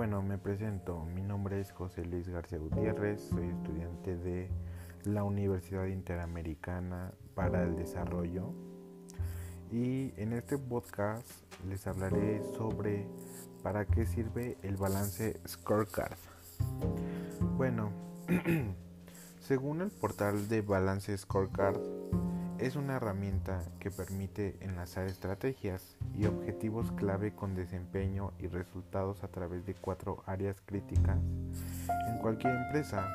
bueno, me presento. Mi nombre es José Luis García Gutiérrez, soy estudiante de la Universidad Interamericana para el Desarrollo y en este podcast les hablaré sobre para qué sirve el balance Scorecard. Bueno, según el portal de Balance Scorecard, es una herramienta que permite enlazar estrategias y objetivos clave con desempeño y resultados a través de cuatro áreas críticas en cualquier empresa,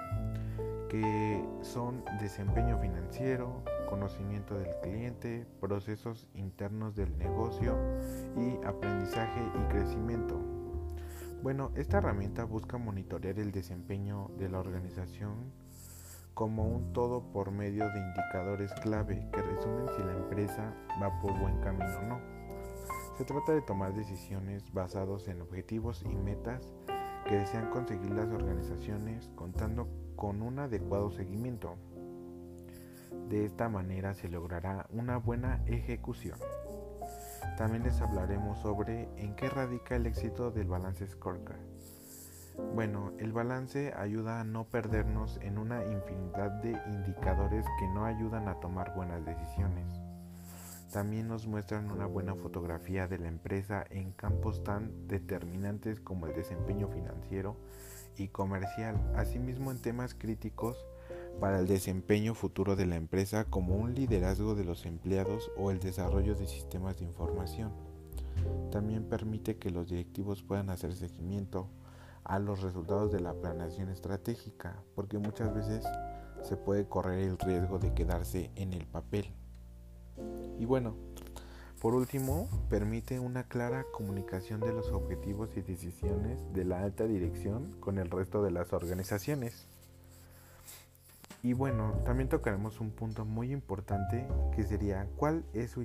que son desempeño financiero, conocimiento del cliente, procesos internos del negocio y aprendizaje y crecimiento. Bueno, esta herramienta busca monitorear el desempeño de la organización como un todo por medio de indicadores clave que resumen si la empresa va por buen camino o no. Se trata de tomar decisiones basados en objetivos y metas que desean conseguir las organizaciones contando con un adecuado seguimiento. De esta manera se logrará una buena ejecución. También les hablaremos sobre en qué radica el éxito del balance scorecard. Bueno, el balance ayuda a no perdernos en una infinidad de indicadores que no ayudan a tomar buenas decisiones. También nos muestran una buena fotografía de la empresa en campos tan determinantes como el desempeño financiero y comercial, asimismo en temas críticos para el desempeño futuro de la empresa como un liderazgo de los empleados o el desarrollo de sistemas de información. También permite que los directivos puedan hacer seguimiento a los resultados de la planeación estratégica, porque muchas veces se puede correr el riesgo de quedarse en el papel. Y bueno, por último, permite una clara comunicación de los objetivos y decisiones de la alta dirección con el resto de las organizaciones. Y bueno, también tocaremos un punto muy importante que sería cuál es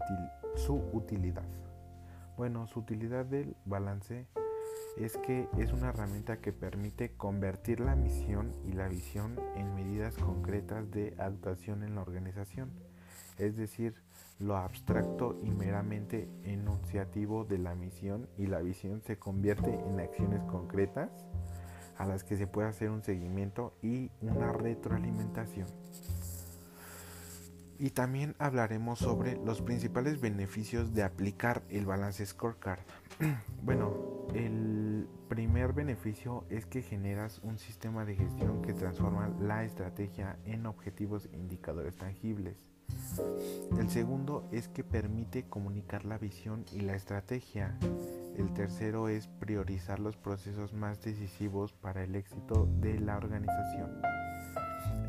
su, utilidad. Bueno, su utilidad del balance es que es una herramienta que permite convertir la misión y la visión en medidas concretas de actuación en la organización, es decir, lo abstracto y meramente enunciativo de la misión y la visión se convierte en acciones concretas a las que se puede hacer un seguimiento y una retroalimentación. Y también hablaremos sobre los principales beneficios de aplicar el balance scorecard. bueno, el primer beneficio es que generas un sistema de gestión que transforma la estrategia en objetivos e indicadores tangibles. El segundo es que permite comunicar la visión y la estrategia. El tercero es priorizar los procesos más decisivos para el éxito de la organización.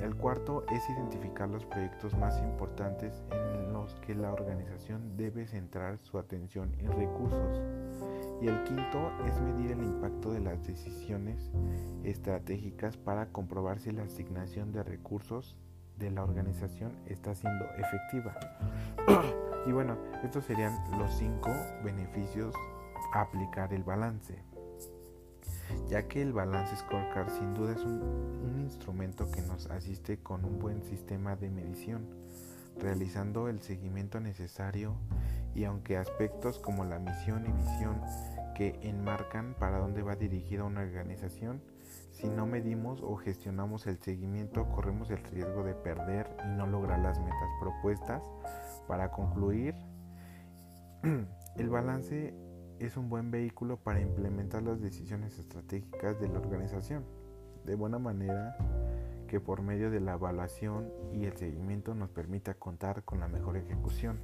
El cuarto es identificar los proyectos más importantes en los que la organización debe centrar su atención y recursos. Y el quinto es medir el impacto de las decisiones estratégicas para comprobar si la asignación de recursos de la organización está siendo efectiva. y bueno, estos serían los cinco beneficios a aplicar el balance ya que el balance scorecard sin duda es un, instrumento que nos asiste con un buen sistema de medición, realizando el seguimiento necesario y aunque aspectos como la misión y visión que enmarcan para dónde va dirigida una organización, si no medimos o gestionamos el seguimiento corremos el riesgo de perder y no lograr las metas propuestas. Para concluir, el balance es un buen vehículo para implementar las decisiones estratégicas de la organización, de buena manera que por medio de la evaluación y el seguimiento nos permita contar con la mejor ejecución.